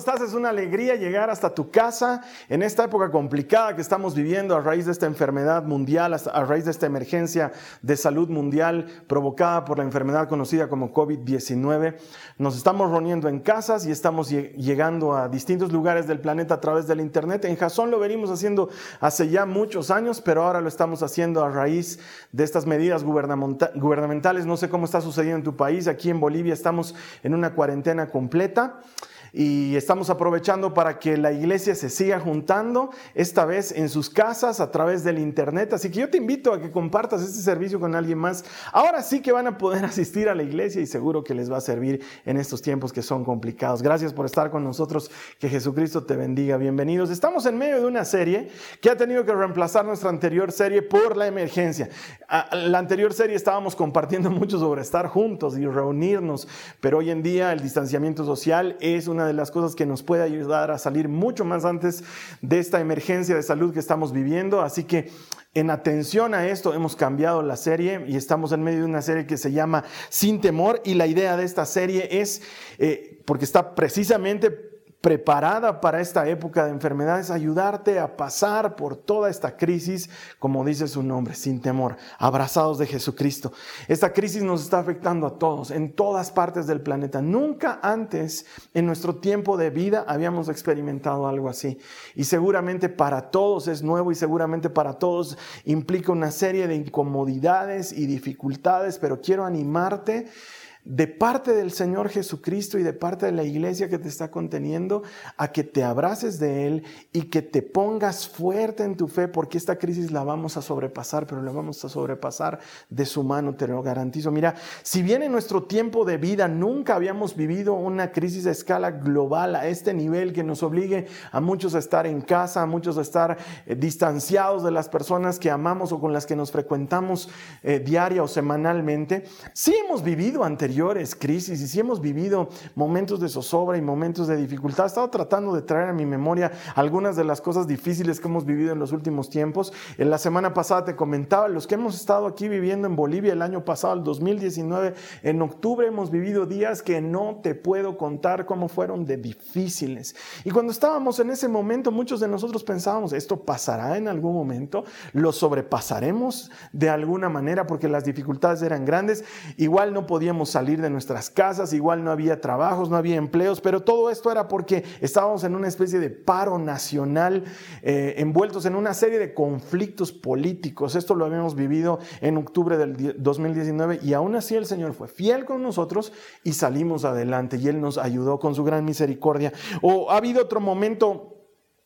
Estás? Es una alegría llegar hasta tu casa en esta época complicada que estamos viviendo a raíz de esta enfermedad mundial, a raíz de esta emergencia de salud mundial provocada por la enfermedad conocida como COVID-19. Nos estamos reuniendo en casas y estamos llegando a distintos lugares del planeta a través del Internet. En Jason lo venimos haciendo hace ya muchos años, pero ahora lo estamos haciendo a raíz de estas medidas gubernamentales. No sé cómo está sucediendo en tu país. Aquí en Bolivia estamos en una cuarentena completa y estamos aprovechando para que la iglesia se siga juntando, esta vez en sus casas a través del internet. Así que yo te invito a que compartas este servicio con alguien más. Ahora sí que van a poder asistir a la iglesia y seguro que les va a servir en estos tiempos que son complicados. Gracias por estar con nosotros. Que Jesucristo te bendiga. Bienvenidos. Estamos en medio de una serie que ha tenido que reemplazar nuestra anterior serie por la emergencia. La anterior serie estábamos compartiendo mucho sobre estar juntos y reunirnos, pero hoy en día el distanciamiento social es una de las cosas que nos puede ayudar a salir mucho más antes de esta emergencia de salud que estamos viviendo. Así que en atención a esto hemos cambiado la serie y estamos en medio de una serie que se llama Sin Temor y la idea de esta serie es, eh, porque está precisamente preparada para esta época de enfermedades, ayudarte a pasar por toda esta crisis, como dice su nombre, sin temor, abrazados de Jesucristo. Esta crisis nos está afectando a todos, en todas partes del planeta. Nunca antes en nuestro tiempo de vida habíamos experimentado algo así. Y seguramente para todos es nuevo y seguramente para todos implica una serie de incomodidades y dificultades, pero quiero animarte de parte del Señor Jesucristo y de parte de la iglesia que te está conteniendo, a que te abraces de Él y que te pongas fuerte en tu fe, porque esta crisis la vamos a sobrepasar, pero la vamos a sobrepasar de su mano, te lo garantizo. Mira, si bien en nuestro tiempo de vida nunca habíamos vivido una crisis a escala global a este nivel que nos obligue a muchos a estar en casa, a muchos a estar eh, distanciados de las personas que amamos o con las que nos frecuentamos eh, diaria o semanalmente, sí hemos vivido anteriormente crisis y si hemos vivido momentos de zozobra y momentos de dificultad, he estado tratando de traer a mi memoria algunas de las cosas difíciles que hemos vivido en los últimos tiempos. En la semana pasada te comentaba, los que hemos estado aquí viviendo en Bolivia el año pasado, el 2019, en octubre hemos vivido días que no te puedo contar cómo fueron de difíciles. Y cuando estábamos en ese momento, muchos de nosotros pensábamos, esto pasará en algún momento, lo sobrepasaremos de alguna manera porque las dificultades eran grandes, igual no podíamos salir de nuestras casas, igual no había trabajos, no había empleos, pero todo esto era porque estábamos en una especie de paro nacional, eh, envueltos en una serie de conflictos políticos. Esto lo habíamos vivido en octubre del 2019 y aún así el Señor fue fiel con nosotros y salimos adelante y Él nos ayudó con su gran misericordia. O ha habido otro momento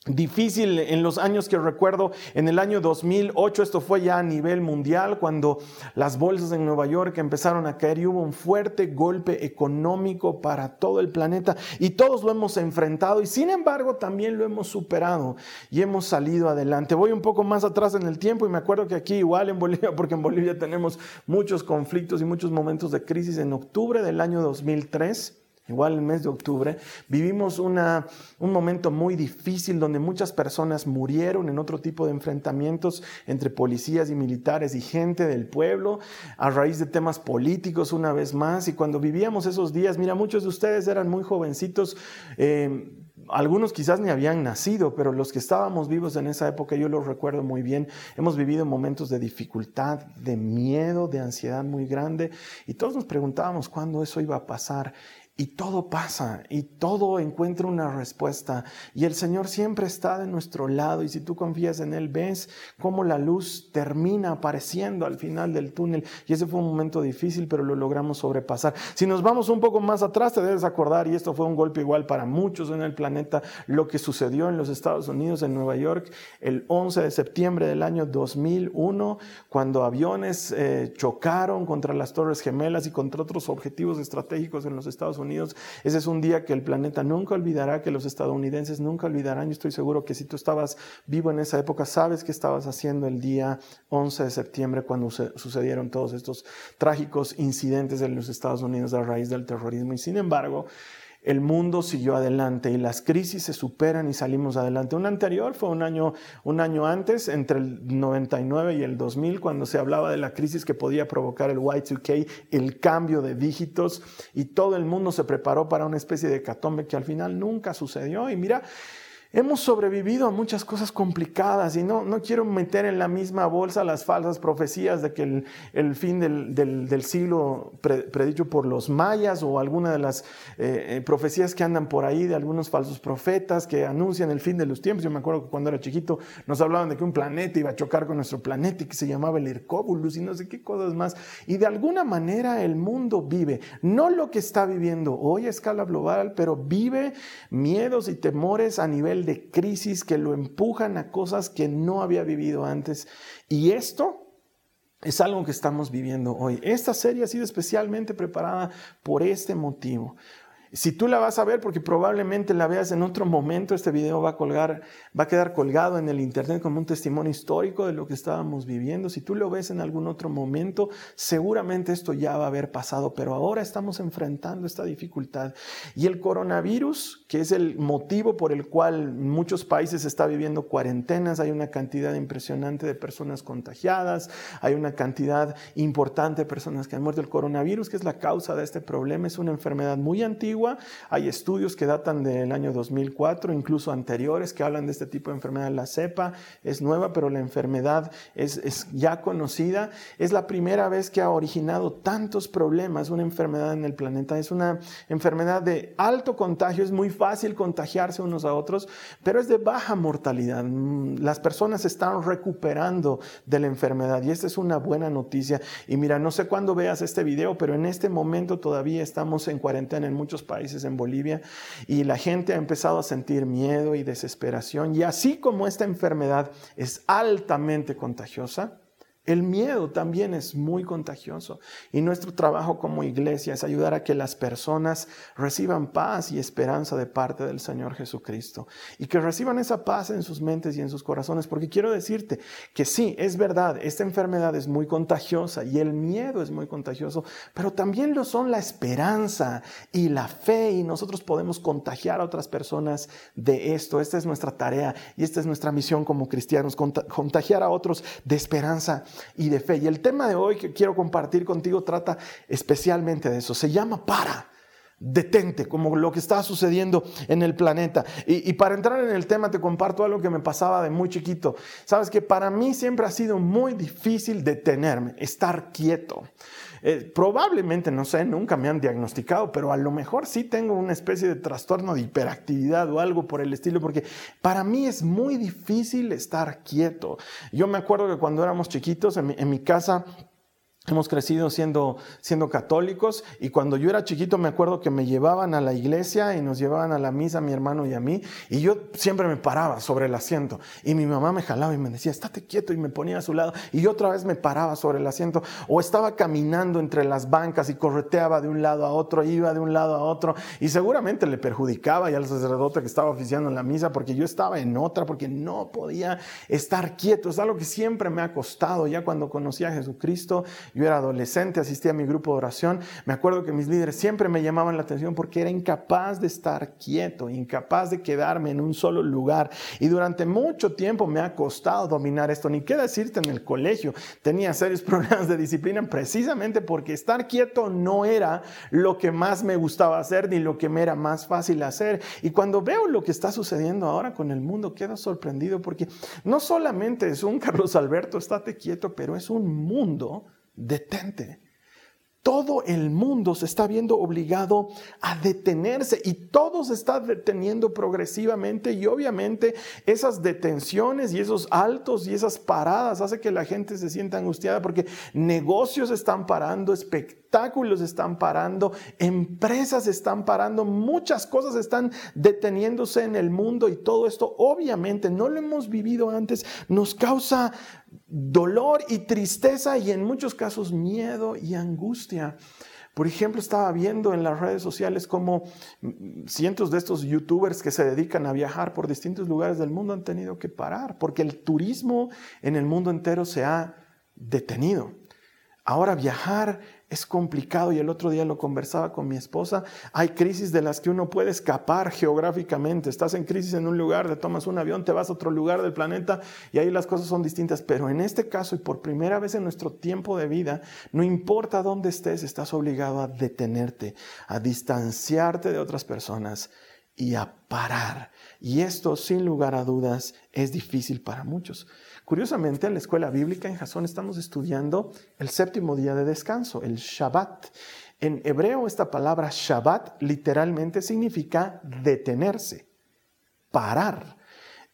difícil en los años que recuerdo, en el año 2008, esto fue ya a nivel mundial, cuando las bolsas en Nueva York empezaron a caer y hubo un fuerte golpe económico para todo el planeta y todos lo hemos enfrentado y sin embargo también lo hemos superado y hemos salido adelante. Voy un poco más atrás en el tiempo y me acuerdo que aquí igual en Bolivia, porque en Bolivia tenemos muchos conflictos y muchos momentos de crisis, en octubre del año 2003, igual el mes de octubre, vivimos una, un momento muy difícil donde muchas personas murieron en otro tipo de enfrentamientos entre policías y militares y gente del pueblo a raíz de temas políticos una vez más. Y cuando vivíamos esos días, mira, muchos de ustedes eran muy jovencitos. Eh, algunos quizás ni habían nacido, pero los que estábamos vivos en esa época, yo los recuerdo muy bien, hemos vivido momentos de dificultad, de miedo, de ansiedad muy grande, y todos nos preguntábamos cuándo eso iba a pasar. Y todo pasa y todo encuentra una respuesta. Y el Señor siempre está de nuestro lado y si tú confías en Él, ves cómo la luz termina apareciendo al final del túnel. Y ese fue un momento difícil, pero lo logramos sobrepasar. Si nos vamos un poco más atrás, te debes acordar, y esto fue un golpe igual para muchos en el planeta, lo que sucedió en los Estados Unidos, en Nueva York, el 11 de septiembre del año 2001, cuando aviones eh, chocaron contra las Torres Gemelas y contra otros objetivos estratégicos en los Estados Unidos Ese es un día que el planeta nunca olvidará, que los estadounidenses nunca olvidarán. Yo estoy seguro que si tú estabas vivo en esa época, sabes qué estabas haciendo el día 11 de septiembre cuando sucedieron todos estos trágicos incidentes en los Estados Unidos a raíz del terrorismo. Y sin embargo, el mundo siguió adelante y las crisis se superan y salimos adelante. Un anterior fue un año, un año antes, entre el 99 y el 2000, cuando se hablaba de la crisis que podía provocar el Y2K, el cambio de dígitos, y todo el mundo se preparó para una especie de catombe que al final nunca sucedió. Y mira, Hemos sobrevivido a muchas cosas complicadas y no, no quiero meter en la misma bolsa las falsas profecías de que el, fin del, del, siglo predicho por los mayas o alguna de las eh, eh, profecías que andan por ahí de algunos falsos profetas que anuncian el fin de los tiempos. Yo me acuerdo que cuando era chiquito nos hablaban de que un planeta iba a chocar con nuestro planeta y que se llamaba el Hercóbulus y no sé qué cosas más. Y de alguna manera el mundo vive, no lo que está viviendo hoy a escala global, pero vive miedos y temores a nivel de crisis que lo empujan a cosas que no había vivido antes. Y esto es algo que estamos viviendo hoy. Esta serie ha sido especialmente preparada por este motivo. Si tú la vas a ver, porque probablemente la veas en otro momento, este video va a colgar, va a quedar colgado en el internet como un testimonio histórico de lo que estábamos viviendo. Si tú lo ves en algún otro momento, seguramente esto ya va a haber pasado, pero ahora estamos enfrentando esta dificultad. Y el coronavirus, que es el motivo por el cual muchos países están viviendo cuarentenas, hay una cantidad impresionante de personas contagiadas, hay una cantidad importante de personas que han muerto. El coronavirus, que es la causa de este problema, es una enfermedad muy antigua hay estudios que datan del año 2004, incluso anteriores, que hablan de este tipo de enfermedad. La cepa es nueva, pero la enfermedad es, ya conocida. Es la primera vez que ha originado tantos problemas una enfermedad en el planeta. Es una enfermedad de alto contagio, es muy fácil contagiarse unos a otros, pero es de baja mortalidad. Mm, las personas están recuperando de la enfermedad y esta es una buena noticia. Y mira, no sé cuándo veas este video, pero en este momento todavía estamos en cuarentena en muchos países en Bolivia y la gente ha empezado a sentir miedo y desesperación. Y así como esta enfermedad es altamente contagiosa, el miedo también es muy contagioso y nuestro trabajo como iglesia es ayudar a que las personas reciban paz y esperanza de parte del Señor Jesucristo y que reciban esa paz en sus mentes y en sus corazones, porque quiero decirte que sí, es verdad, esta enfermedad es muy contagiosa y el miedo es muy contagioso, pero también lo son la esperanza y la fe y nosotros podemos contagiar a otras personas de esto. Esta es nuestra tarea y esta es nuestra misión como cristianos, contagiar a otros de esperanza y de fe. Y el tema de hoy que quiero compartir contigo trata especialmente de eso. Se llama para. Detente, como lo que está sucediendo en el planeta. Y, para entrar en el tema te comparto algo que me pasaba de muy chiquito. Sabes que para mí siempre ha sido muy difícil detenerme, estar quieto. Eh, probablemente, no sé, nunca me han diagnosticado, pero a lo mejor sí tengo una especie de trastorno de hiperactividad o algo por el estilo, porque para mí es muy difícil estar quieto. Yo me acuerdo que cuando éramos chiquitos en mi casa, Hemos crecido siendo, siendo católicos y cuando yo era chiquito me acuerdo que me llevaban a la iglesia y nos llevaban a la misa mi hermano y a mí y yo siempre me paraba sobre el asiento y mi mamá me jalaba y me decía, estate quieto y me ponía a su lado y yo otra vez me paraba sobre el asiento o estaba caminando entre las bancas y correteaba de un lado a otro, iba de un lado a otro y seguramente le perjudicaba ya al sacerdote que estaba oficiando en la misa porque yo estaba en otra, porque no podía estar quieto. Es algo que siempre me ha costado ya cuando conocí a Jesucristo yo era adolescente, asistía a mi grupo de oración, me acuerdo que mis líderes siempre me llamaban la atención porque era incapaz de estar quieto, incapaz de quedarme en un solo lugar. Y durante mucho tiempo me ha costado dominar esto. Ni qué decirte en el colegio, tenía serios problemas de disciplina precisamente porque estar quieto no era lo que más me gustaba hacer ni lo que me era más fácil hacer. Y cuando veo lo que está sucediendo ahora con el mundo, quedo sorprendido porque no solamente es un Carlos Alberto, estate quieto, pero es un mundo detente. todo el mundo se está viendo obligado a detenerse y todo se está deteniendo progresivamente y obviamente esas detenciones y esos altos y esas paradas hace que la gente se sienta angustiada porque negocios están parando, espectáculos están parando, empresas están parando, muchas cosas están deteniéndose en el mundo y todo esto obviamente no lo hemos vivido antes, nos causa dolor y tristeza y en muchos casos miedo y angustia. Por ejemplo, estaba viendo en las redes sociales cómo cientos de estos youtubers que se dedican a viajar por distintos lugares del mundo han tenido que parar porque el turismo en el mundo entero se ha detenido. Ahora viajar es complicado y el otro día lo conversaba con mi esposa. Hay crisis de las que uno puede escapar geográficamente. Estás en crisis en un lugar, te tomas un avión, te vas a otro lugar del planeta y ahí las cosas son distintas. Pero en este caso y por primera vez en nuestro tiempo de vida, no importa dónde estés, estás obligado a detenerte, a distanciarte de otras personas y a parar. Y esto, sin lugar a dudas, es difícil para muchos. Curiosamente, en la escuela bíblica en Jasón estamos estudiando el séptimo día de descanso, el Shabbat. En hebreo esta palabra Shabbat literalmente significa detenerse, parar.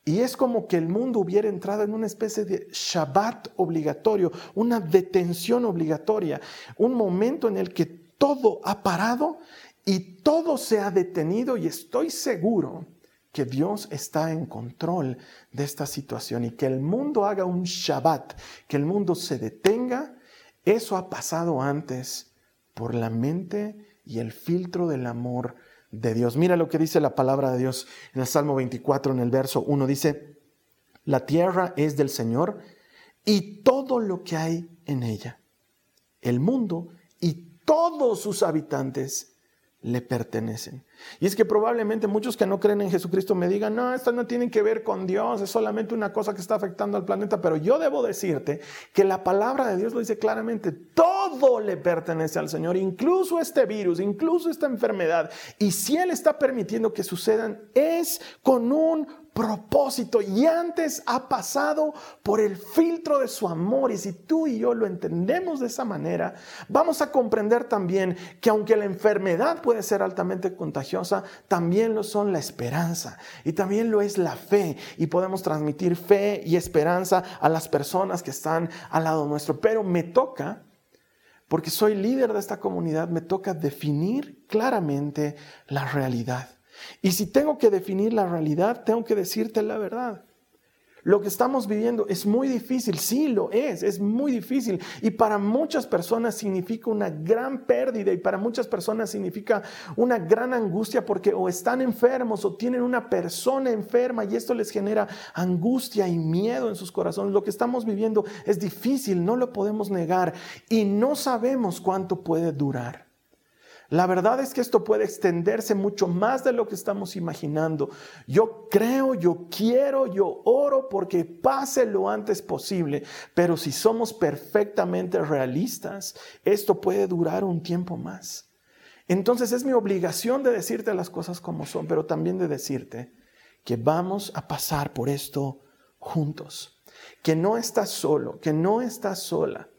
Y es como que el mundo hubiera entrado en una especie de Shabbat obligatorio, una detención obligatoria, un momento en el que todo ha parado y todo se ha detenido y estoy seguro que Dios está en control de esta situación y que el mundo haga un Shabbat, que el mundo se detenga, eso ha pasado antes por la mente y el filtro del amor de Dios. Mira lo que dice la palabra de Dios en el Salmo 24, en el verso 1, dice, la tierra es del Señor y todo lo que hay en ella, el mundo y todos sus habitantes le pertenecen. Y es que probablemente muchos que no creen en Jesucristo me digan, no, esto no tiene que ver con Dios, es solamente una cosa que está afectando al planeta, pero yo debo decirte que la palabra de Dios lo dice claramente, todo le pertenece al Señor, incluso este virus, incluso esta enfermedad. Y si Él está permitiendo que sucedan, es con un propósito y antes ha pasado por el filtro de su amor. Y si tú y yo lo entendemos de esa manera, vamos a comprender también que aunque la enfermedad puede ser altamente contagiosa, también lo son la esperanza y también lo es la fe. Y podemos transmitir fe y esperanza a las personas que están al lado nuestro. Pero me toca porque soy líder de esta comunidad, me toca definir claramente la realidad. Y si tengo que definir la realidad, tengo que decirte la verdad. Lo que estamos viviendo es muy difícil, sí lo es, es muy difícil. Y para muchas personas significa una gran pérdida y para muchas personas significa una gran angustia porque o están enfermos o tienen una persona enferma y esto les genera angustia y miedo en sus corazones. Lo que estamos viviendo es difícil, no lo podemos negar y no sabemos cuánto puede durar. La verdad es que esto puede extenderse mucho más de lo que estamos imaginando. Yo creo, yo quiero, yo oro porque pase lo antes posible, pero si somos perfectamente realistas, esto puede durar un tiempo más. Entonces es mi obligación de decirte las cosas como son, pero también de decirte que vamos a pasar por esto juntos, que no estás solo, que no estás sola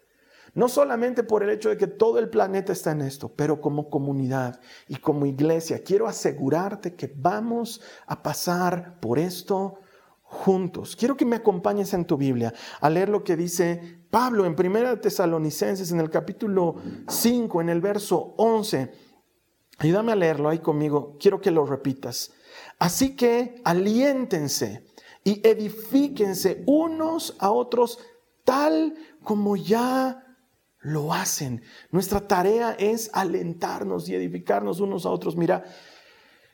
no solamente por el hecho de que todo el planeta está en esto, pero como comunidad y como iglesia, quiero asegurarte que vamos a pasar por esto juntos. Quiero que me acompañes en tu Biblia a leer lo que dice Pablo en 1 Tesalonicenses en el capítulo 5, en el verso 11. Ayúdame a leerlo ahí conmigo. Quiero que lo repitas. Así que aliéntense y edifíquense unos a otros tal como ya lo hacen. Nuestra tarea es alentarnos y edificarnos unos a otros. Mira,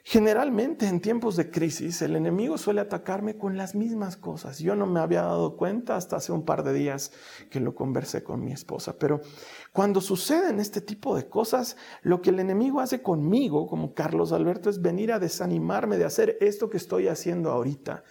generalmente en tiempos de crisis el enemigo suele atacarme con las mismas cosas. Yo no me había dado cuenta hasta hace un par de días que lo conversé con mi esposa, pero cuando suceden este tipo de cosas, lo que el enemigo hace conmigo, como Carlos Alberto, es venir a desanimarme de hacer esto que estoy haciendo ahorita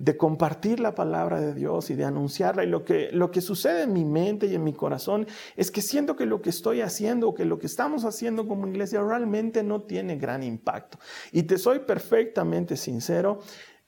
de compartir la palabra de Dios y de anunciarla. Y lo que, lo que sucede en mi mente y en mi corazón es que siento que lo que estoy haciendo, que lo que estamos haciendo como iglesia realmente no tiene gran impacto. Y te soy perfectamente sincero,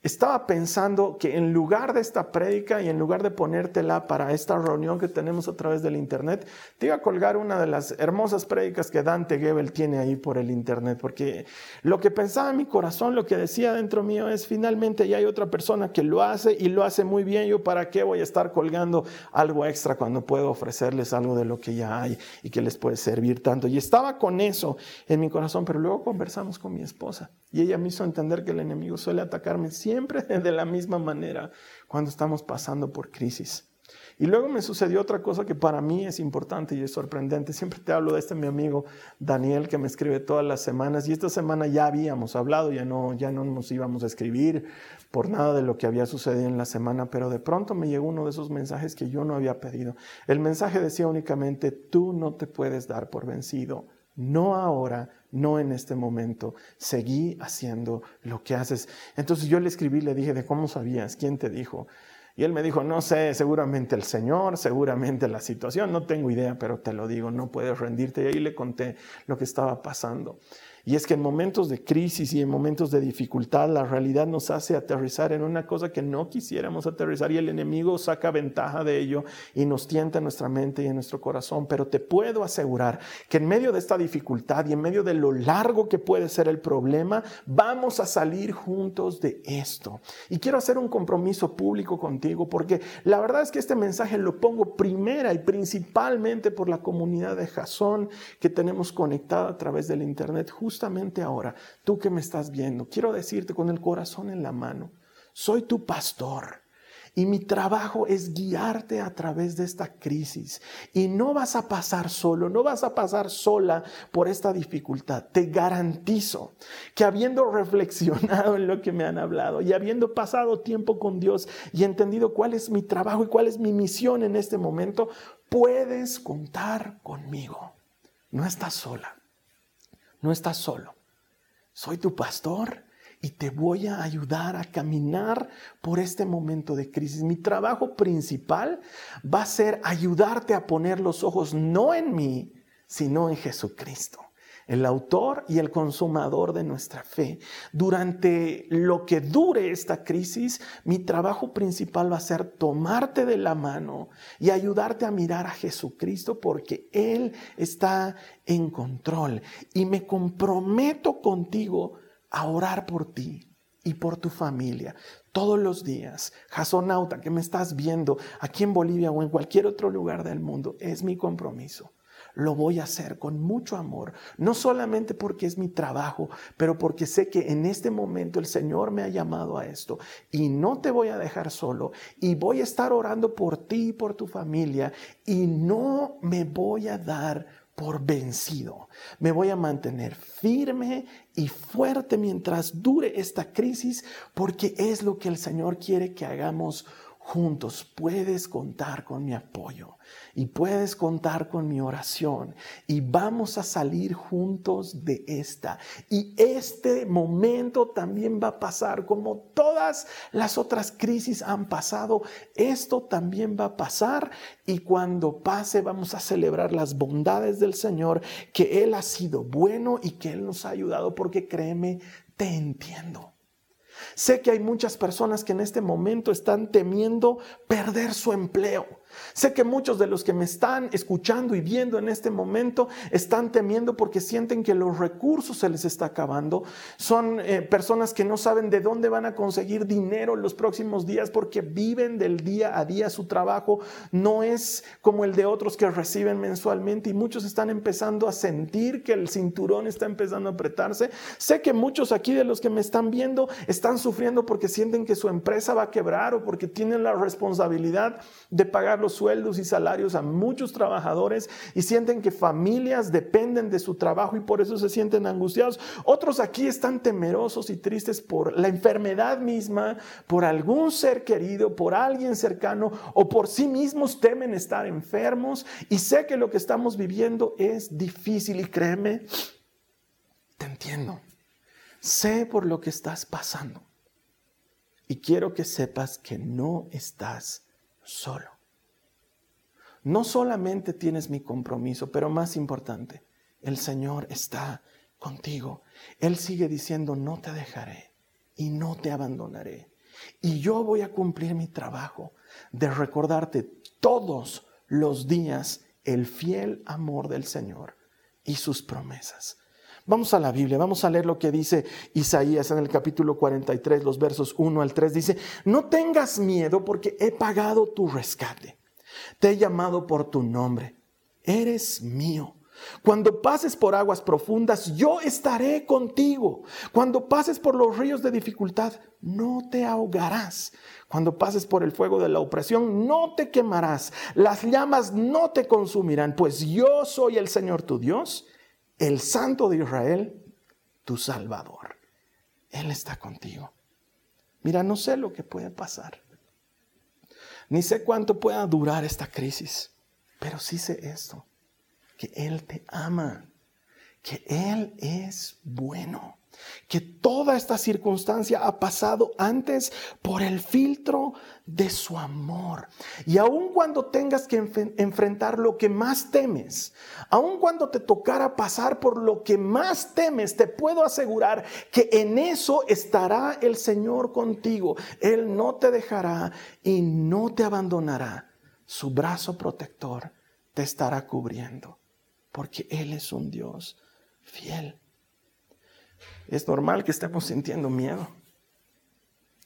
estaba pensando que en lugar de esta prédica y en lugar de ponértela para esta reunión que tenemos a través del internet, te iba a colgar una de las hermosas prédicas que Dante Gebel tiene ahí por el internet, porque lo que pensaba en mi corazón, lo que decía dentro mío es finalmente ya hay otra persona que lo hace y lo hace muy bien, yo para qué voy a estar colgando algo extra cuando puedo ofrecerles algo de lo que ya hay y que les puede servir tanto. Y estaba con eso en mi corazón, pero luego conversamos con mi esposa y ella me hizo entender que el enemigo suele atacarme siempre de la misma manera cuando estamos pasando por crisis. Y luego me sucedió otra cosa que para mí es importante y es sorprendente. Siempre te hablo de este mi amigo Daniel que me escribe todas las semanas y esta semana ya habíamos hablado, ya no, ya no nos íbamos a escribir por nada de lo que había sucedido en la semana, pero de pronto me llegó uno de esos mensajes que yo no había pedido. El mensaje decía únicamente, tú no te puedes dar por vencido, no ahora, no en este momento. Seguí haciendo lo que haces. Entonces yo le escribí, le dije, ¿de cómo sabías? ¿Quién te dijo? Y él me dijo, no sé, seguramente el Señor, seguramente la situación, no tengo idea, pero te lo digo, no puedes rendirte. Y ahí le conté lo que estaba pasando. Y es que en momentos de crisis y en momentos de dificultad, la realidad nos hace aterrizar en una cosa que no quisiéramos aterrizar y el enemigo saca ventaja de ello y nos tienta en nuestra mente y en nuestro corazón. Pero te puedo asegurar que en medio de esta dificultad y en medio de lo largo que puede ser el problema, vamos a salir juntos de esto. Y quiero hacer un compromiso público contigo porque la verdad es que este mensaje lo pongo primera y principalmente por la comunidad de Jason que tenemos conectada a través del Internet justamente ahora, tú que me estás viendo, quiero decirte con el corazón en la mano, soy tu pastor. Y mi trabajo es guiarte a través de esta crisis. Y no vas a pasar solo, no vas a pasar sola por esta dificultad. Te garantizo que habiendo reflexionado en lo que me han hablado y habiendo pasado tiempo con Dios y entendido cuál es mi trabajo y cuál es mi misión en este momento, puedes contar conmigo. No estás sola. No estás solo. Soy tu pastor y te voy a ayudar a caminar por este momento de crisis. Mi trabajo principal va a ser ayudarte a poner los ojos no en mí, sino en Jesucristo el autor y el consumador de nuestra fe. Durante lo que dure esta crisis, mi trabajo principal va a ser tomarte de la mano y ayudarte a mirar a Jesucristo porque Él está en control. Y me comprometo contigo a orar por ti y por tu familia todos los días. Jasonauta, que me estás viendo aquí en Bolivia o en cualquier otro lugar del mundo, es mi compromiso lo voy a hacer con mucho amor, no solamente porque es mi trabajo, pero porque sé que en este momento el Señor me ha llamado a esto y no te voy a dejar solo y voy a estar orando por ti y por tu familia y no me voy a dar por vencido. Me voy a mantener firme y fuerte mientras dure esta crisis porque es lo que el Señor quiere que hagamos juntos. Puedes contar con mi apoyo y puedes contar con mi oración y vamos a salir juntos de esta. Y este momento también va a pasar como todas las otras crisis han pasado. Esto también va a pasar y cuando pase vamos a celebrar las bondades del Señor, que Él ha sido bueno y que Él nos ha ayudado porque créeme, te entiendo. Sé que hay muchas personas que en este momento están temiendo perder su empleo. Sé que muchos de los que me están escuchando y viendo en este momento están temiendo porque sienten que los recursos se les está acabando. Son eh, personas que no saben de dónde van a conseguir dinero en los próximos días porque viven del día a día. Su trabajo no es como el de otros que reciben mensualmente y muchos están empezando a sentir que el cinturón está empezando a apretarse. Sé que muchos aquí de los que me están viendo están sufriendo porque sienten que su empresa va a quebrar o porque tienen la responsabilidad de pagar los sueldos y salarios a muchos trabajadores y sienten que familias dependen de su trabajo y por eso se sienten angustiados. Otros aquí están temerosos y tristes por la enfermedad misma, por algún ser querido, por alguien cercano o por sí mismos temen estar enfermos. Y sé que lo que estamos viviendo es difícil y créeme, te entiendo. Sé por lo que estás pasando. Y quiero que sepas que no estás solo. No solamente tienes mi compromiso, pero más importante, el Señor está contigo. Él sigue diciendo, no te dejaré y no te abandonaré. Y yo voy a cumplir mi trabajo de recordarte todos los días el fiel amor del Señor y sus promesas. Vamos a la Biblia, vamos a leer lo que dice Isaías en el capítulo 43, los versos 1 al 3. Dice, no tengas miedo porque he pagado tu rescate. Te he llamado por tu nombre. Eres mío. Cuando pases por aguas profundas, yo estaré contigo. Cuando pases por los ríos de dificultad, no te ahogarás. Cuando pases por el fuego de la opresión, no te quemarás. Las llamas no te consumirán, pues yo soy el Señor tu Dios, el Santo de Israel, tu Salvador. Él está contigo. Mira, no sé lo que puede pasar. Ni sé cuánto pueda durar esta crisis, pero sí sé esto que Él te ama, que Él es bueno, que toda esta circunstancia ha pasado antes por el filtro de su amor. Y aun cuando tengas que enfrentar lo que más temes, aun cuando te tocara pasar por lo que más temes, te puedo asegurar que en eso estará el Señor contigo. Él no te dejará y no te abandonará. Su brazo protector te estará cubriendo porque Él es un Dios fiel. Es normal que estemos sintiendo miedo.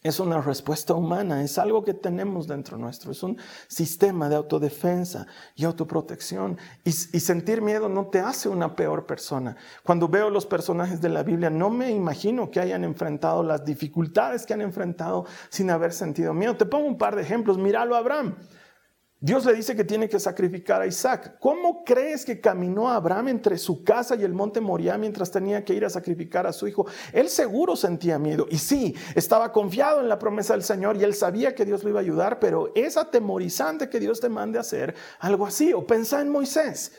Es una respuesta humana, es algo que tenemos dentro nuestro, es un sistema de autodefensa y autoprotección. Y, y, sentir miedo no te hace una peor persona. Cuando veo los personajes de la Biblia, no me imagino que hayan enfrentado las dificultades que han enfrentado sin haber sentido miedo. Te pongo un par de ejemplos. Míralo a Abraham. Dios le dice que tiene que sacrificar a Isaac. ¿Cómo crees que caminó Abraham entre su casa y el monte Moriah mientras tenía que ir a sacrificar a su hijo? Él seguro sentía miedo y sí, estaba confiado en la promesa del Señor y él sabía que Dios lo iba a ayudar, pero es atemorizante que Dios te mande a hacer algo así. O pensa en Moisés.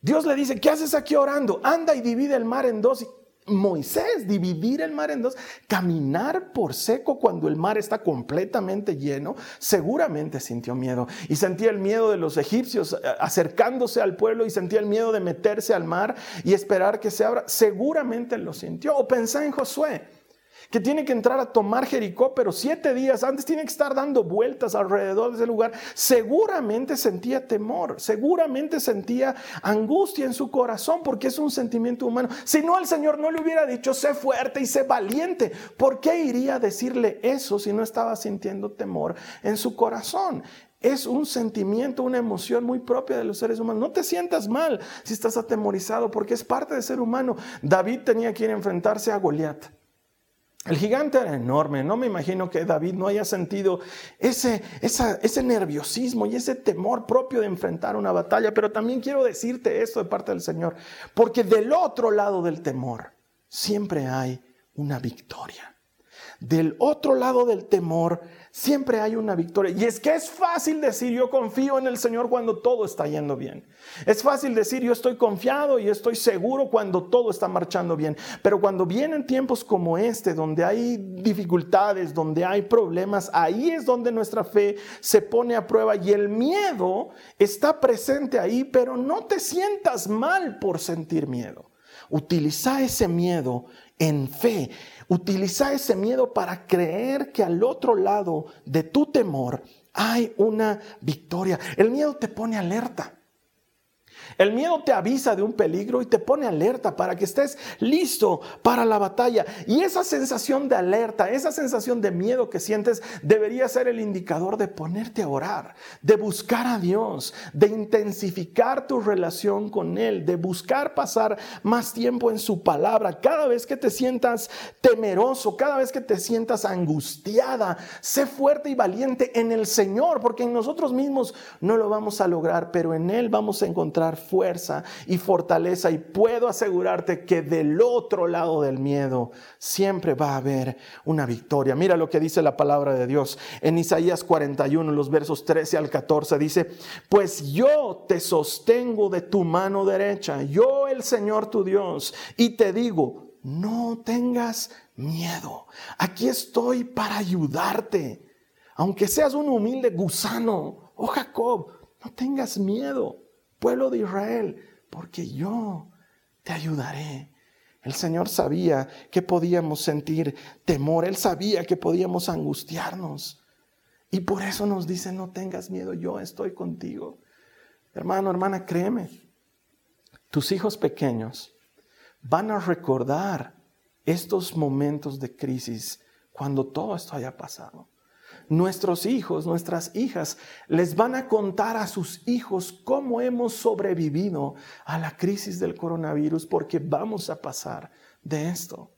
Dios le dice, ¿qué haces aquí orando? Anda y divide el mar en dos. Moisés, dividir el mar en dos, caminar por seco cuando el mar está completamente lleno, seguramente sintió miedo. Y sentía el miedo de los egipcios eh, acercándose al pueblo y sentía el miedo de meterse al mar y esperar que se abra. Seguramente lo sintió. O pensá en Josué que tiene que entrar a tomar Jericó, pero siete días antes tiene que estar dando vueltas alrededor de ese lugar, seguramente sentía temor, seguramente sentía angustia en su corazón, porque es un sentimiento humano. Si no, el Señor no le hubiera dicho, sé fuerte y sé valiente. ¿Por qué iría a decirle eso si no estaba sintiendo temor en su corazón? Es un sentimiento, una emoción muy propia de los seres humanos. No te sientas mal si estás atemorizado porque es parte de ser humano. David tenía que ir a enfrentarse a Goliat. El gigante era enorme, no me imagino que David no haya sentido ese, ese nerviosismo y ese temor propio de enfrentar una batalla, pero también quiero decirte esto de parte del Señor, porque del otro lado del temor siempre hay una victoria. Del otro lado del temor siempre hay una victoria. Y es que es fácil decir yo confío en el Señor cuando todo está yendo bien. Es fácil decir yo estoy confiado y estoy seguro cuando todo está marchando bien. Pero cuando vienen tiempos como este, donde hay dificultades, donde hay problemas, ahí es donde nuestra fe se pone a prueba y el miedo está presente ahí, pero no te sientas mal por sentir miedo. Utiliza ese miedo en fe. Utiliza ese miedo para creer que al otro lado de tu temor hay una victoria. El miedo te pone alerta. El miedo te avisa de un peligro y te pone alerta para que estés listo para la batalla. Y esa sensación de alerta, esa sensación de miedo que sientes debería ser el indicador de ponerte a orar, de buscar a Dios, de intensificar tu relación con Él, de buscar pasar más tiempo en su palabra. Cada vez que te sientas temeroso, cada vez que te sientas angustiada, sé fuerte y valiente en el Señor, porque en nosotros mismos no lo vamos a lograr, pero en Él vamos a encontrar fuerza y fortaleza y puedo asegurarte que del otro lado del miedo siempre va a haber una victoria. Mira lo que dice la palabra de Dios en Isaías 41, los versos 13 al 14. Dice, pues yo te sostengo de tu mano derecha, yo el Señor tu Dios, y te digo, no tengas miedo. Aquí estoy para ayudarte. Aunque seas un humilde gusano, oh Jacob, no tengas miedo pueblo de Israel, porque yo te ayudaré. El Señor sabía que podíamos sentir temor, Él sabía que podíamos angustiarnos. Y por eso nos dice, no tengas miedo, yo estoy contigo. Hermano, hermana, créeme, tus hijos pequeños van a recordar estos momentos de crisis cuando todo esto haya pasado. Nuestros hijos, nuestras hijas, les van a contar a sus hijos cómo hemos sobrevivido a la crisis del coronavirus porque vamos a pasar de esto.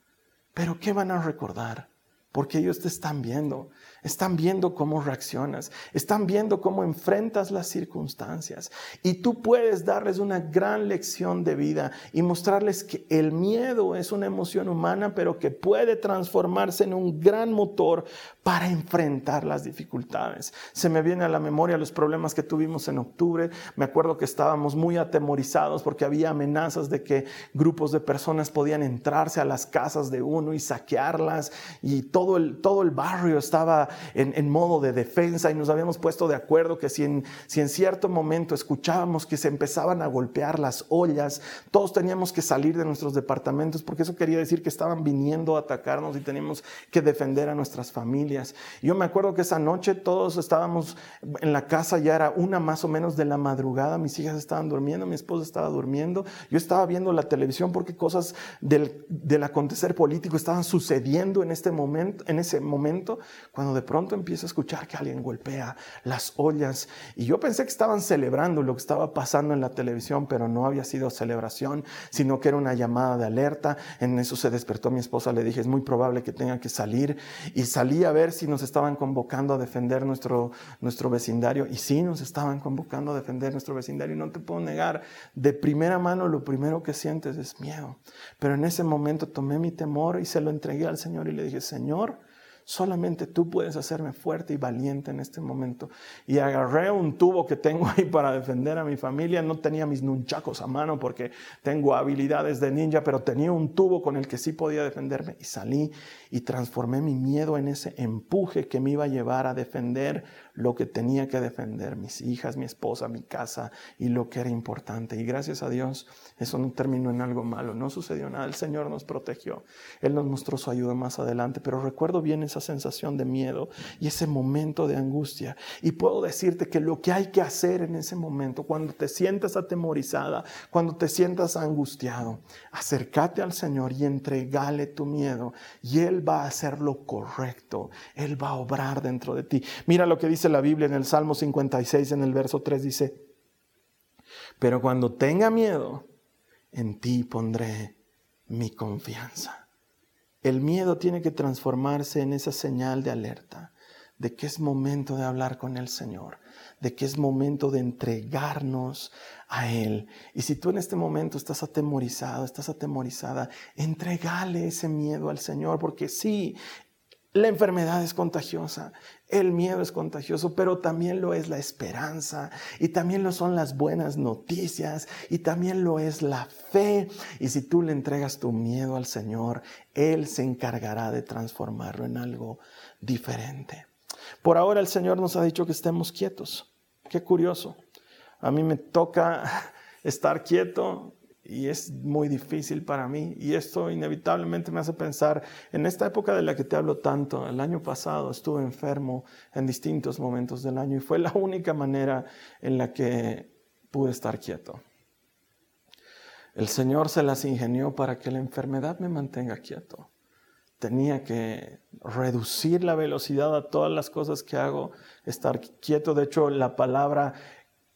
Pero ¿qué van a recordar? Porque ellos te están viendo, están viendo cómo reaccionas, están viendo cómo enfrentas las circunstancias. Y tú puedes darles una gran lección de vida y mostrarles que el miedo es una emoción humana, pero que puede transformarse en un gran motor para enfrentar las dificultades. Se me viene a la memoria los problemas que tuvimos en octubre. Me acuerdo que estábamos muy atemorizados porque había amenazas de que grupos de personas podían entrarse a las casas de uno y saquearlas y todo el, todo el barrio estaba en, modo de defensa y nos habíamos puesto de acuerdo que si en, si en cierto momento escuchábamos que se empezaban a golpear las ollas, todos teníamos que salir de nuestros departamentos porque eso quería decir que estaban viniendo a atacarnos y teníamos que defender a nuestras familias. Yo me acuerdo que esa noche todos estábamos en la casa, ya era una más o menos de la madrugada, mis hijas estaban durmiendo, mi esposa estaba durmiendo, yo estaba viendo la televisión porque cosas del, del acontecer político estaban sucediendo en, este momento, en ese momento, cuando de pronto empiezo a escuchar que alguien golpea las ollas y yo pensé que estaban celebrando lo que estaba pasando en la televisión, pero no había sido celebración, sino que era una llamada de alerta. En eso se despertó mi esposa, le dije, es muy probable que tenga que salir y salí a ver si nos estaban convocando a defender nuestro, nuestro vecindario. Y sí, nos estaban convocando a defender nuestro vecindario. Y no te puedo negar, de primera mano lo primero que sientes es miedo. Pero en ese momento tomé mi temor y se lo entregué al Señor y le dije, Señor, Solamente tú puedes hacerme fuerte y valiente en este momento. Y agarré un tubo que tengo ahí para defender a mi familia. No tenía mis nunchacos a mano porque tengo habilidades de ninja, pero tenía un tubo con el que sí podía defenderme. Y salí y transformé mi miedo en ese empuje que me iba a llevar a defender lo que tenía que defender, mis hijas, mi esposa, mi casa y lo que era importante. Y gracias a Dios, eso no terminó en algo malo, no sucedió nada, el Señor nos protegió, Él nos mostró su ayuda más adelante, pero recuerdo bien esa sensación de miedo y ese momento de angustia. Y puedo decirte que lo que hay que hacer en ese momento, cuando te sientas atemorizada, cuando te sientas angustiado, acércate al Señor y entregale tu miedo y Él va a hacer lo correcto, Él va a obrar dentro de ti. Mira lo que dice la Biblia en el Salmo 56, en el verso 3, dice, pero cuando tenga miedo, en ti pondré mi confianza. El miedo tiene que transformarse en esa señal de alerta, de que es momento de hablar con el Señor, de que es momento de entregarnos a Él. Y si tú en este momento estás atemorizado, estás atemorizada, entregale ese miedo al Señor, porque sí, la enfermedad es contagiosa, el miedo es contagioso, pero también lo es la esperanza y también lo son las buenas noticias y también lo es la fe. Y si tú le entregas tu miedo al Señor, Él se encargará de transformarlo en algo diferente. Por ahora el Señor nos ha dicho que estemos quietos. Qué curioso. A mí me toca estar quieto y es muy difícil para mí. Y esto inevitablemente me hace pensar en esta época de la que te hablo tanto. El año pasado estuve enfermo en distintos momentos del año y fue la única manera en la que pude estar quieto. El Señor se las ingenió para que la enfermedad me mantenga quieto. Tenía que reducir la velocidad a todas las cosas que hago, estar quieto. De hecho, la palabra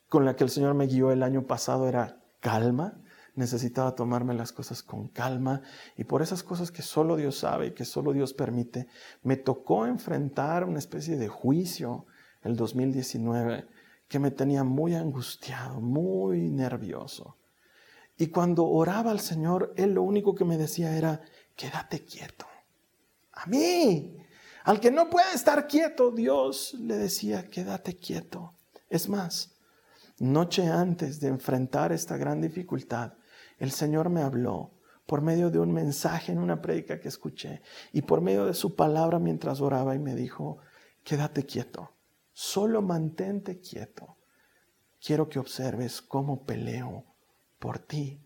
con la que el Señor me guió el año pasado era calma necesitaba tomarme las cosas con calma y por esas cosas que solo Dios sabe y que solo Dios permite, me tocó enfrentar una especie de juicio el 2019 que me tenía muy angustiado, muy nervioso. Y cuando oraba al Señor, Él lo único que me decía era, quédate quieto. A mí, al que no puede estar quieto, Dios le decía, quédate quieto. Es más, noche antes de enfrentar esta gran dificultad, el Señor me habló por medio de un mensaje en una prédica que escuché y por medio de su palabra mientras oraba y me dijo, quédate quieto, solo mantente quieto. Quiero que observes cómo peleo por ti.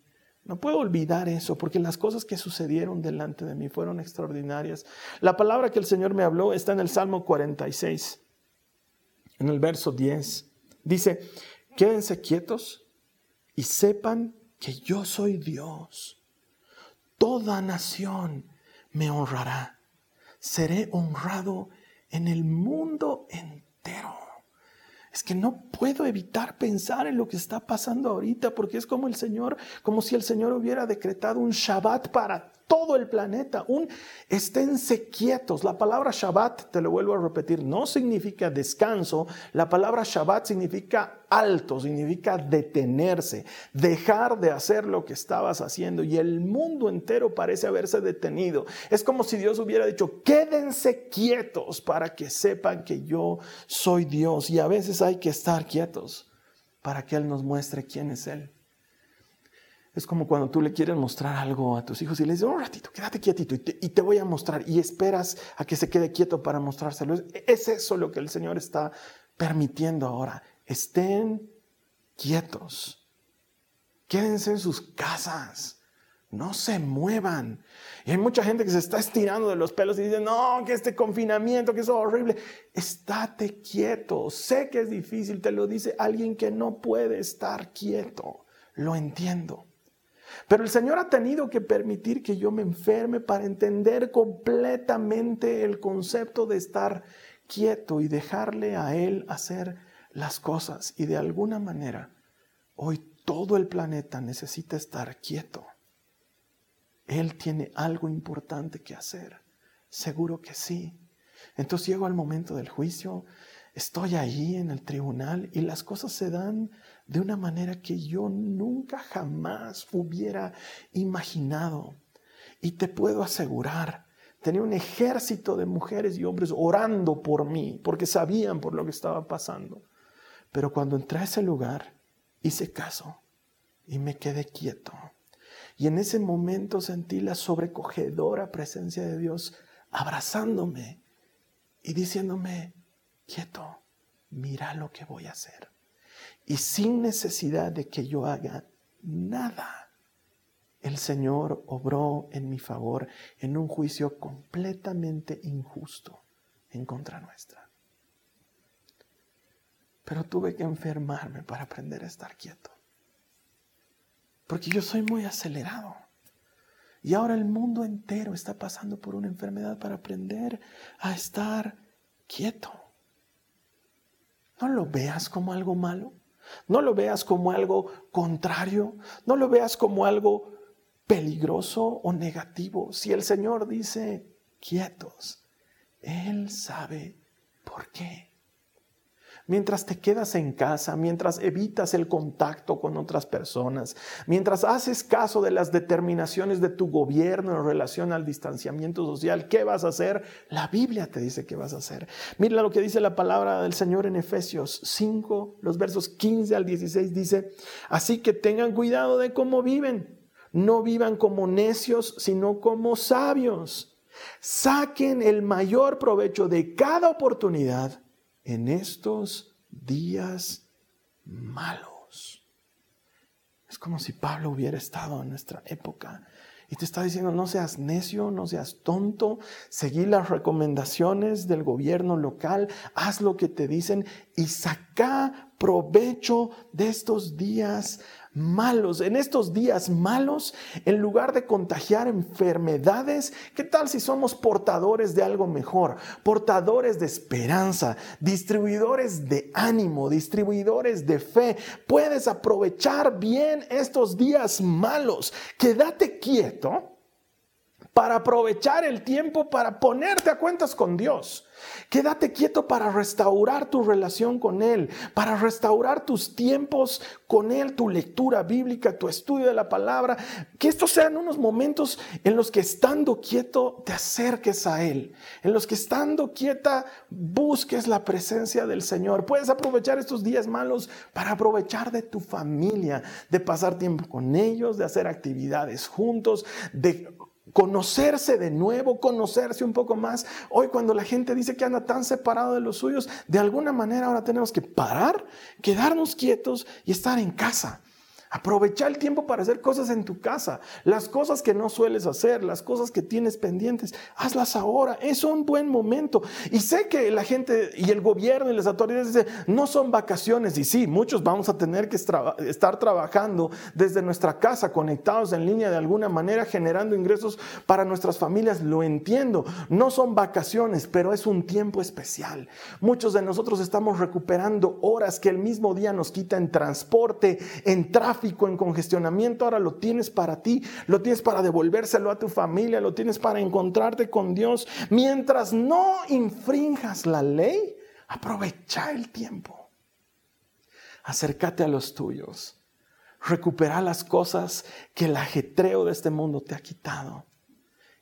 No puedo olvidar eso porque las cosas que sucedieron delante de mí fueron extraordinarias. La palabra que el Señor me habló está en el Salmo 46, en el verso 10. Dice, quédense quietos y sepan que yo soy Dios. Toda nación me honrará. Seré honrado en el mundo entero es que no puedo evitar pensar en lo que está pasando ahorita, porque es como el Señor, como si el Señor hubiera decretado un Shabbat para todo el planeta. Un esténse quietos. La palabra Shabbat, te lo vuelvo a repetir, no significa descanso. La palabra Shabbat significa alto, significa detenerse, dejar de hacer lo que estabas haciendo. Y el mundo entero parece haberse detenido. Es como si Dios hubiera dicho, quédense quietos para que sepan que yo soy Dios. Y a veces hay que estar quietos para que Él nos muestre quién es Él. Es como cuando tú le quieres mostrar algo a tus hijos y le dices, un ratito, quédate quietito y te, voy a mostrar y esperas a que se quede quieto para mostrárselo. Es eso lo que el Señor está permitiendo ahora. Estén quietos. Quédense en sus casas. No se muevan. Y hay mucha gente que se está estirando de los pelos y dice, no, que este confinamiento, que es horrible. Estate quieto. Sé que es difícil, te lo dice alguien que no puede estar quieto. Lo entiendo. Pero el Señor ha tenido que permitir que yo me enferme para entender completamente el concepto de estar quieto y dejarle a Él hacer las cosas. Y de alguna manera, hoy todo el planeta necesita estar quieto. Él tiene algo importante que hacer. Seguro que sí. Entonces llego al momento del juicio, estoy ahí en el tribunal y las cosas se dan de una manera que yo nunca jamás hubiera imaginado. Y te puedo asegurar, tenía un ejército de mujeres y hombres orando por mí, porque sabían por lo que estaba pasando. Pero cuando entré a ese lugar, hice caso y me quedé quieto. Y en ese momento sentí la sobrecogedora presencia de Dios abrazándome y diciéndome, quieto, mira lo que voy a hacer y sin necesidad de que yo haga nada, el Señor obró en mi favor en un juicio completamente injusto en contra nuestra. Pero tuve que enfermarme para aprender a estar quieto. Porque yo soy muy acelerado. Y ahora el mundo entero está pasando por una enfermedad para aprender a estar quieto. No lo veas como algo malo. No lo veas como algo contrario, no lo veas como algo peligroso o negativo. Si el Señor dice quietos, Él sabe por qué mientras te quedas en casa, mientras evitas el contacto con otras personas, mientras haces caso de las determinaciones de tu gobierno en relación al distanciamiento social, ¿qué vas a hacer? La Biblia te dice qué vas a hacer. Mira lo que dice la palabra del Señor en Efesios 5, los versos 15 al 16 dice, así que tengan cuidado de cómo viven. No vivan como necios, sino como sabios. Saquen el mayor provecho de cada oportunidad en estos días malos. Es como si Pablo hubiera estado en nuestra época y te está diciendo, no seas necio, no seas tonto, seguí las recomendaciones del gobierno local, haz lo que te dicen y saca provecho de estos días malos, en estos días malos, en lugar de contagiar enfermedades, ¿qué tal si somos portadores de algo mejor? Portadores de esperanza, distribuidores de ánimo, distribuidores de fe. Puedes aprovechar bien estos días malos. Quédate quieto para aprovechar el tiempo para ponerte a cuentas con Dios. Quédate quieto para restaurar tu relación con Él, para restaurar tus tiempos con Él, tu lectura bíblica, tu estudio de la palabra. Que estos sean unos momentos en los que estando quieto te acerques a Él, en los que estando quieta busques la presencia del Señor. Puedes aprovechar estos días malos para aprovechar de tu familia, de pasar tiempo con ellos, de hacer actividades juntos, de conocerse de nuevo, conocerse un poco más. Hoy cuando la gente dice que anda tan separado de los suyos, de alguna manera ahora tenemos que parar, quedarnos quietos y estar en casa. Aprovecha el tiempo para hacer cosas en tu casa. Las cosas que no sueles hacer, las cosas que tienes pendientes, hazlas ahora. Es un buen momento. Y sé que la gente y el gobierno y las autoridades dicen, no son vacaciones. Y sí, muchos vamos a tener que estar trabajando desde nuestra casa, conectados en línea de alguna manera, generando ingresos para nuestras familias. Lo entiendo. No son vacaciones, pero es un tiempo especial. Muchos de nosotros estamos recuperando horas que el mismo día nos quita en transporte, en tráfico en congestionamiento, ahora lo tienes para ti, lo tienes para devolvérselo a tu familia, lo tienes para encontrarte con Dios. Mientras no infrinjas la ley, aprovecha el tiempo. Acércate a los tuyos. Recupera las cosas que el ajetreo de este mundo te ha quitado.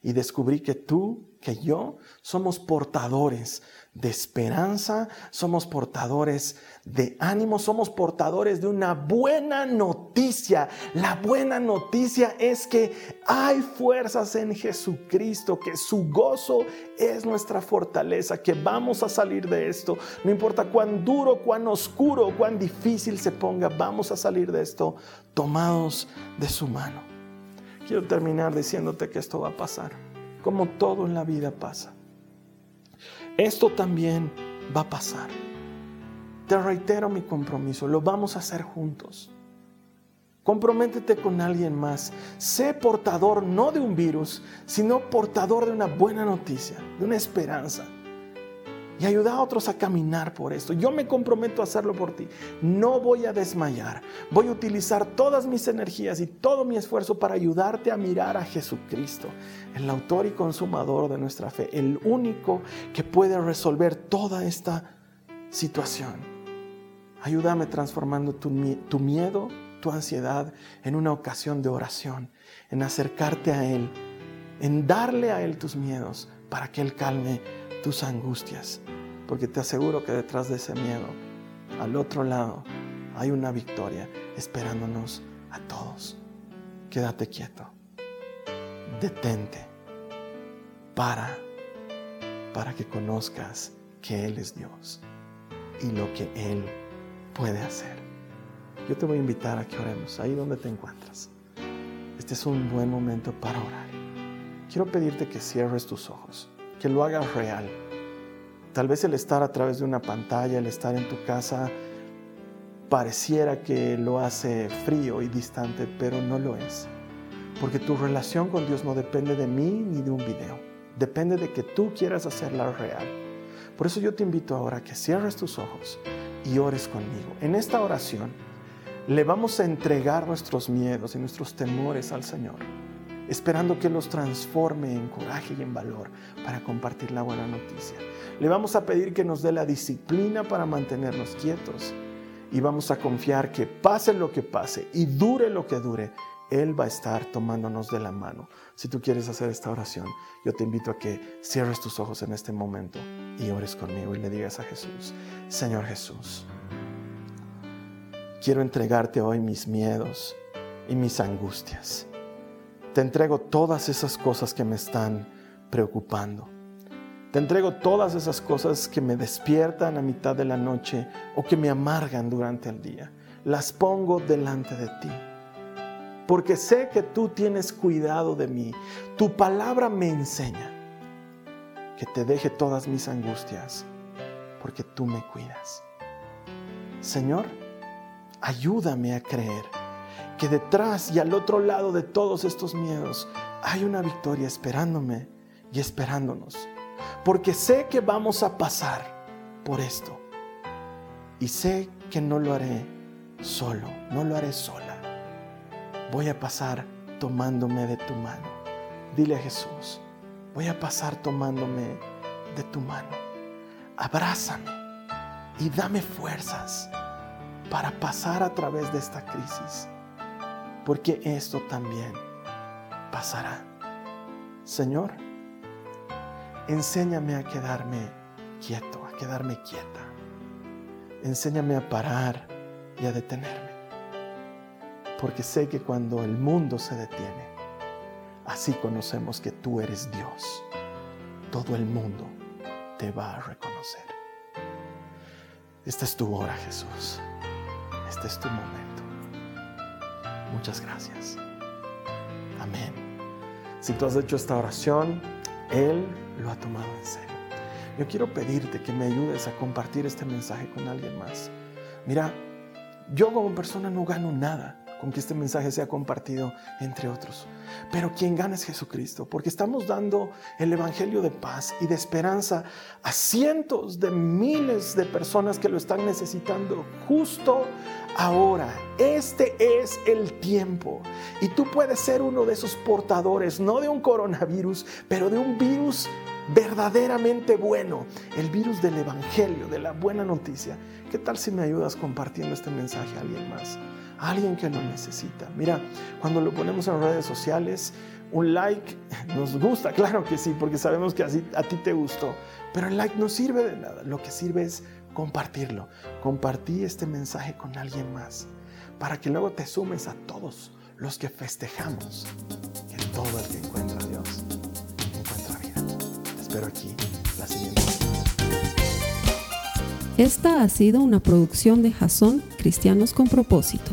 Y descubrí que tú, que yo, somos portadores de esperanza, somos portadores de ánimo, somos portadores de una buena noticia. La buena noticia es que hay fuerzas en Jesucristo, que su gozo es nuestra fortaleza, que vamos a salir de esto. No importa cuán duro, cuán oscuro, cuán difícil se ponga, vamos a salir de esto tomados de su mano. Quiero terminar diciéndote que esto va a pasar, como todo en la vida pasa esto también va a pasar. Te reitero mi compromiso, lo vamos a hacer juntos. Comprométete con alguien más. Sé portador no de un virus, sino portador de una buena noticia, de una esperanza y ayuda a otros a caminar por esto. Yo me comprometo a hacerlo por ti. No voy a desmayar. Voy a utilizar todas mis energías y todo mi esfuerzo para ayudarte a mirar a Jesucristo, el autor y consumador de nuestra fe, el único que puede resolver toda esta situación. Ayúdame transformando tu, tu miedo, tu ansiedad en una ocasión de oración, en acercarte a Él, en darle a Él tus miedos para que Él calme tus angustias, porque te aseguro que detrás de ese miedo, al otro lado, hay una victoria esperándonos a todos. Quédate quieto, detente, para, para que conozcas que Él es Dios y lo que Él puede hacer. Yo te voy a invitar a que oremos ahí donde te encuentras. Este es un buen momento para orar. Quiero pedirte que cierres tus ojos que lo hagas real. Tal vez el estar a través de una pantalla, el estar en tu casa, pareciera que lo hace frío y distante, pero no lo es. Porque tu relación con Dios no depende de mí ni de un video. Depende de que tú quieras hacerla real. Por eso yo te invito ahora a que cierres tus ojos y ores conmigo. En esta oración le vamos a entregar nuestros miedos y nuestros temores al Señor esperando que los transforme en coraje y en valor para compartir la buena noticia. Le vamos a pedir que nos dé la disciplina para mantenernos quietos y vamos a confiar que pase lo que pase y dure lo que dure, Él va a estar tomándonos de la mano. Si tú quieres hacer esta oración, yo te invito a que cierres tus ojos en este momento y ores conmigo y le digas a Jesús, Señor Jesús, quiero entregarte hoy mis miedos y mis angustias. Te entrego todas esas cosas que me están preocupando. Te entrego todas esas cosas que me despiertan a mitad de la noche o que me amargan durante el día. Las pongo delante de ti. Porque sé que tú tienes cuidado de mí. Tu palabra me enseña que te deje todas mis angustias porque tú me cuidas. Señor, ayúdame a creer que detrás y al otro lado de todos estos miedos hay una victoria esperándome y esperándonos. Porque sé que vamos a pasar por esto. Y sé que no lo haré solo, no lo haré sola. Voy a pasar tomándome de tu mano. Dile a Jesús, voy a pasar tomándome de tu mano. Abrázame y dame fuerzas para pasar a través de esta crisis porque esto también pasará. Señor, enséñame a quedarme quieto, a quedarme quieta. Enséñame a parar y a detenerme. Porque sé que cuando el mundo se detiene, así conocemos que tú eres Dios. Todo el mundo te va a reconocer. Esta es tu hora, Jesús. Este es tu momento. Muchas gracias. Amén. Si tú has hecho esta oración, Él lo ha tomado en serio. Yo quiero pedirte que me ayudes a compartir este mensaje con alguien más. Mira, yo como persona no gano nada con que este mensaje sea compartido entre otros. Pero quien gana es Jesucristo, porque estamos dando el Evangelio de paz y de esperanza a cientos de miles de personas que lo están necesitando justo ahora. Este es el tiempo. Y tú puedes ser uno de esos portadores, no de un coronavirus, pero de un virus verdaderamente bueno, el virus del Evangelio, de la buena noticia. ¿Qué tal si me ayudas compartiendo este mensaje a alguien más? Alguien que lo necesita. Mira, cuando lo ponemos en redes sociales, un like nos gusta, claro que sí, porque sabemos que así a ti te gustó, pero el like no sirve de nada, lo que sirve es compartirlo. Compartí este mensaje con alguien más, para que luego te sumes a todos los que festejamos que todo el que encuentra a Dios encuentra vida. Te espero aquí la siguiente Esta ha sido una producción de Jason Cristianos con propósito.